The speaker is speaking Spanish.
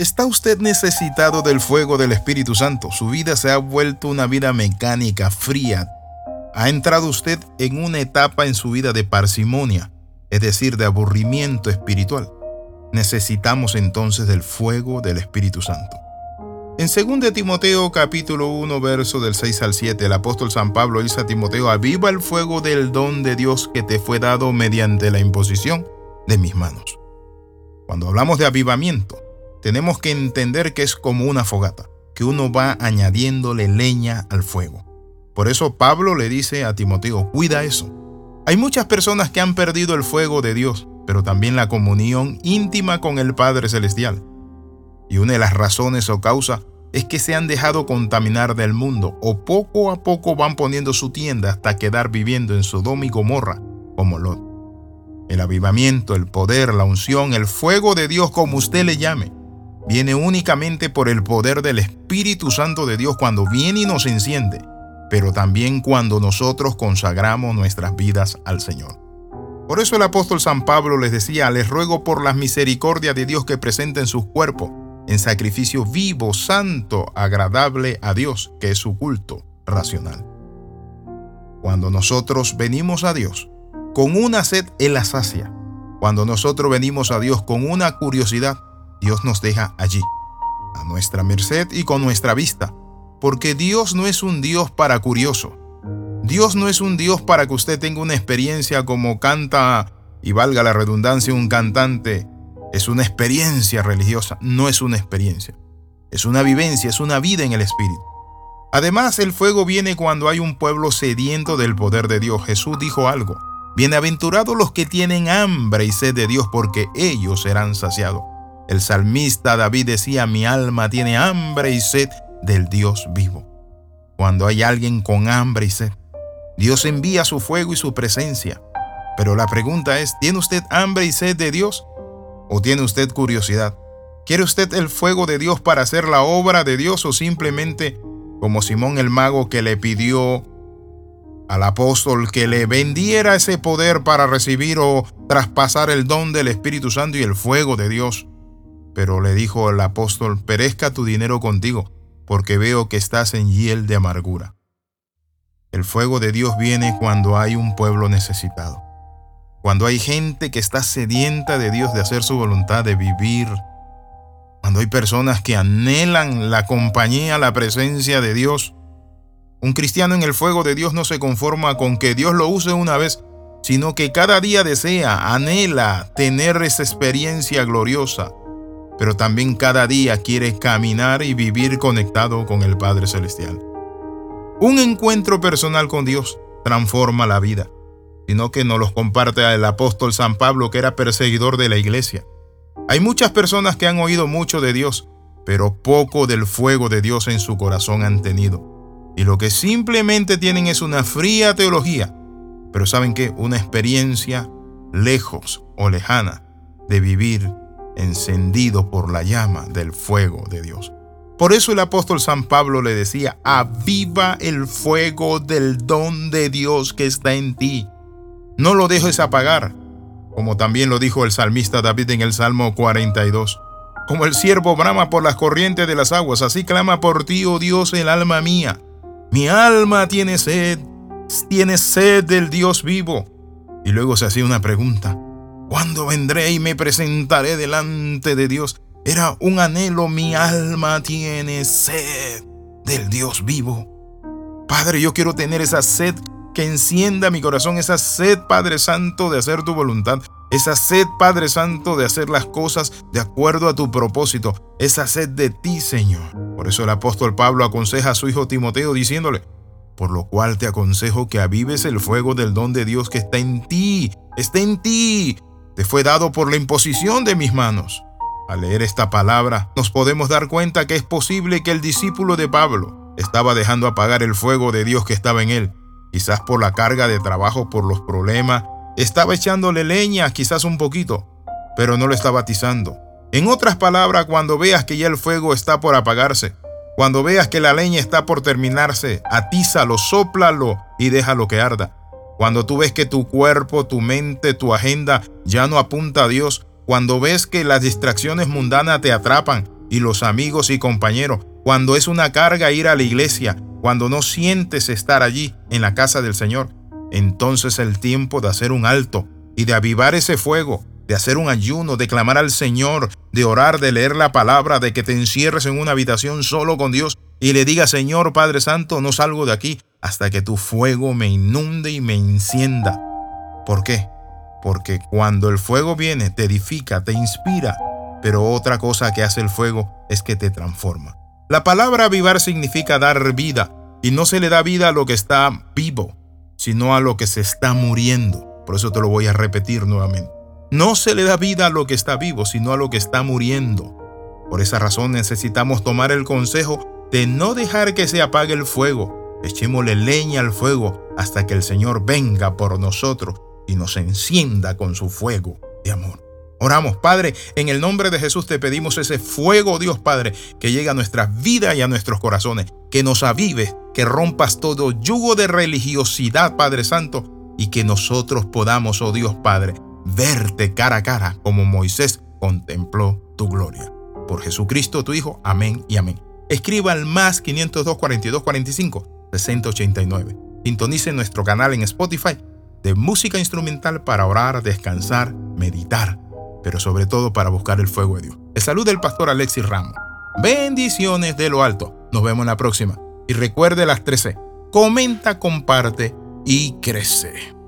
¿Está usted necesitado del fuego del Espíritu Santo? Su vida se ha vuelto una vida mecánica, fría. ¿Ha entrado usted en una etapa en su vida de parsimonia, es decir, de aburrimiento espiritual? Necesitamos entonces del fuego del Espíritu Santo. En 2 Timoteo capítulo 1 verso del 6 al 7, el apóstol San Pablo dice a Timoteo, aviva el fuego del don de Dios que te fue dado mediante la imposición de mis manos. Cuando hablamos de avivamiento, tenemos que entender que es como una fogata, que uno va añadiéndole leña al fuego. Por eso Pablo le dice a Timoteo, cuida eso. Hay muchas personas que han perdido el fuego de Dios, pero también la comunión íntima con el Padre Celestial. Y una de las razones o causas es que se han dejado contaminar del mundo o poco a poco van poniendo su tienda hasta quedar viviendo en Sodoma y Gomorra como Lot. El avivamiento, el poder, la unción, el fuego de Dios, como usted le llame, viene únicamente por el poder del Espíritu Santo de Dios cuando viene y nos enciende, pero también cuando nosotros consagramos nuestras vidas al Señor. Por eso el apóstol San Pablo les decía, les ruego por las misericordias de Dios que presenten sus cuerpos en sacrificio vivo, santo, agradable a Dios, que es su culto racional. Cuando nosotros venimos a Dios con una sed, Él la sacia. Cuando nosotros venimos a Dios con una curiosidad, Dios nos deja allí, a nuestra merced y con nuestra vista, porque Dios no es un Dios para curioso. Dios no es un Dios para que usted tenga una experiencia como canta, y valga la redundancia, un cantante es una experiencia religiosa, no es una experiencia. Es una vivencia, es una vida en el Espíritu. Además, el fuego viene cuando hay un pueblo sediento del poder de Dios. Jesús dijo algo. Bienaventurados los que tienen hambre y sed de Dios, porque ellos serán saciados. El salmista David decía, mi alma tiene hambre y sed del Dios vivo. Cuando hay alguien con hambre y sed, Dios envía su fuego y su presencia. Pero la pregunta es, ¿tiene usted hambre y sed de Dios? ¿O tiene usted curiosidad? ¿Quiere usted el fuego de Dios para hacer la obra de Dios o simplemente como Simón el mago que le pidió al apóstol que le vendiera ese poder para recibir o traspasar el don del Espíritu Santo y el fuego de Dios? Pero le dijo el apóstol, perezca tu dinero contigo, porque veo que estás en hiel de amargura. El fuego de Dios viene cuando hay un pueblo necesitado. Cuando hay gente que está sedienta de Dios, de hacer su voluntad, de vivir. Cuando hay personas que anhelan la compañía, la presencia de Dios. Un cristiano en el fuego de Dios no se conforma con que Dios lo use una vez, sino que cada día desea, anhela tener esa experiencia gloriosa, pero también cada día quiere caminar y vivir conectado con el Padre Celestial. Un encuentro personal con Dios transforma la vida sino que nos los comparte el apóstol San Pablo, que era perseguidor de la iglesia. Hay muchas personas que han oído mucho de Dios, pero poco del fuego de Dios en su corazón han tenido. Y lo que simplemente tienen es una fría teología, pero saben que una experiencia lejos o lejana de vivir encendido por la llama del fuego de Dios. Por eso el apóstol San Pablo le decía, aviva el fuego del don de Dios que está en ti. No lo dejes apagar, como también lo dijo el salmista David en el Salmo 42. Como el siervo brama por las corrientes de las aguas, así clama por ti, oh Dios, el alma mía. Mi alma tiene sed, tiene sed del Dios vivo. Y luego se hacía una pregunta. ¿Cuándo vendré y me presentaré delante de Dios? Era un anhelo, mi alma tiene sed del Dios vivo. Padre, yo quiero tener esa sed que encienda mi corazón esa sed, Padre Santo, de hacer tu voluntad, esa sed, Padre Santo, de hacer las cosas de acuerdo a tu propósito, esa sed de ti, Señor. Por eso el apóstol Pablo aconseja a su hijo Timoteo diciéndole, por lo cual te aconsejo que avives el fuego del don de Dios que está en ti, está en ti, fue dado por la imposición de mis manos. Al leer esta palabra, nos podemos dar cuenta que es posible que el discípulo de Pablo estaba dejando apagar el fuego de Dios que estaba en él quizás por la carga de trabajo, por los problemas, estaba echándole leña, quizás un poquito, pero no lo estaba atizando. En otras palabras, cuando veas que ya el fuego está por apagarse, cuando veas que la leña está por terminarse, atízalo, sóplalo y déjalo que arda. Cuando tú ves que tu cuerpo, tu mente, tu agenda ya no apunta a Dios, cuando ves que las distracciones mundanas te atrapan, y los amigos y compañeros, cuando es una carga ir a la iglesia, cuando no sientes estar allí en la casa del Señor, entonces el tiempo de hacer un alto y de avivar ese fuego, de hacer un ayuno, de clamar al Señor, de orar, de leer la palabra, de que te encierres en una habitación solo con Dios y le digas, Señor Padre Santo, no salgo de aquí hasta que tu fuego me inunde y me encienda. ¿Por qué? Porque cuando el fuego viene, te edifica, te inspira, pero otra cosa que hace el fuego es que te transforma. La palabra avivar significa dar vida, y no se le da vida a lo que está vivo, sino a lo que se está muriendo. Por eso te lo voy a repetir nuevamente. No se le da vida a lo que está vivo, sino a lo que está muriendo. Por esa razón necesitamos tomar el consejo de no dejar que se apague el fuego. Echémosle leña al fuego hasta que el Señor venga por nosotros y nos encienda con su fuego de amor. Oramos, Padre, en el nombre de Jesús te pedimos ese fuego, Dios Padre, que llegue a nuestras vidas y a nuestros corazones, que nos avives, que rompas todo yugo de religiosidad, Padre Santo, y que nosotros podamos, oh Dios Padre, verte cara a cara como Moisés contempló tu gloria. Por Jesucristo tu Hijo, amén y amén. Escriba al más 502 42 45 6089. Sintonice nuestro canal en Spotify de música instrumental para orar, descansar, meditar, pero sobre todo para buscar el fuego de Dios. El salud del pastor Alexis Ramos. Bendiciones de lo alto. Nos vemos en la próxima. Y recuerde las 13. Comenta, comparte y crece.